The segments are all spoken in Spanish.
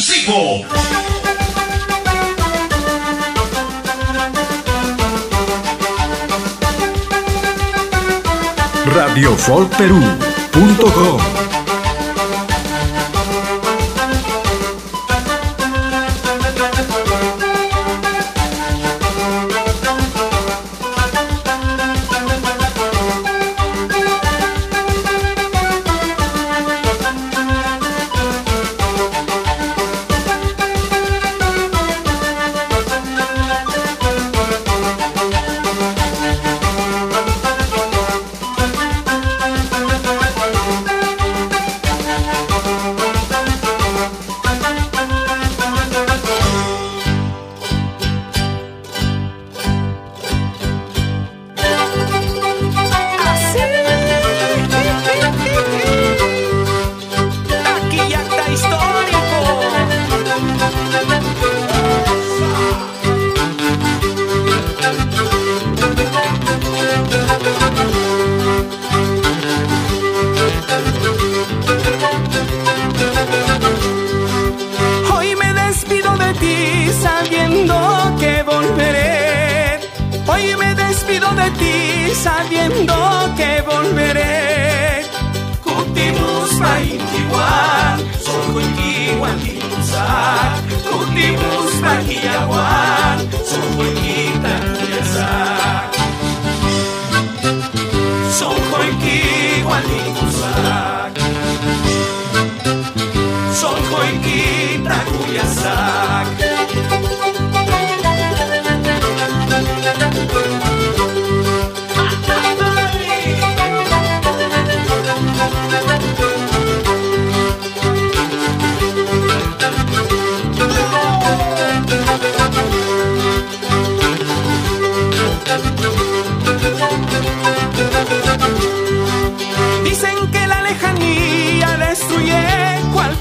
exclusivo. Radiofolkperú.com Hoy me despido de ti sabiendo que volveré. Cultivus paintiwan, soy cultiwan tibusac, cultivus pajiaguan.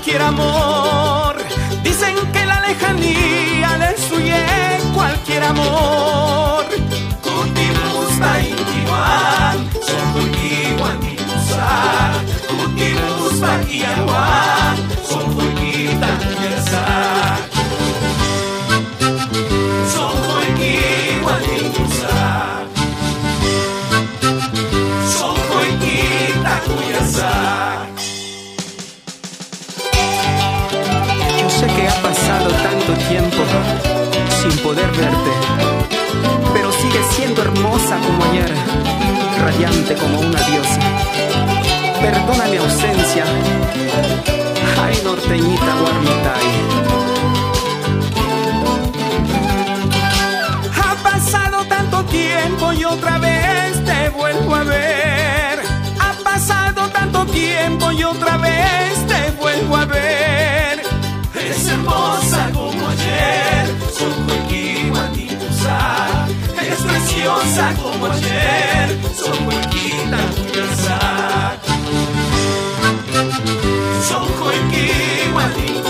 cualquier amor. Dicen que la lejanía le suye cualquier amor. Tutti gusta intiman, son tutti guantigusa, tutti gusta guiar. pasado tanto tiempo sin poder verte, pero sigue siendo hermosa como ayer, radiante como una diosa. Perdona mi ausencia, ay norteñita guarmita. graciosa como ayer, son huequita curiosa. Son huequita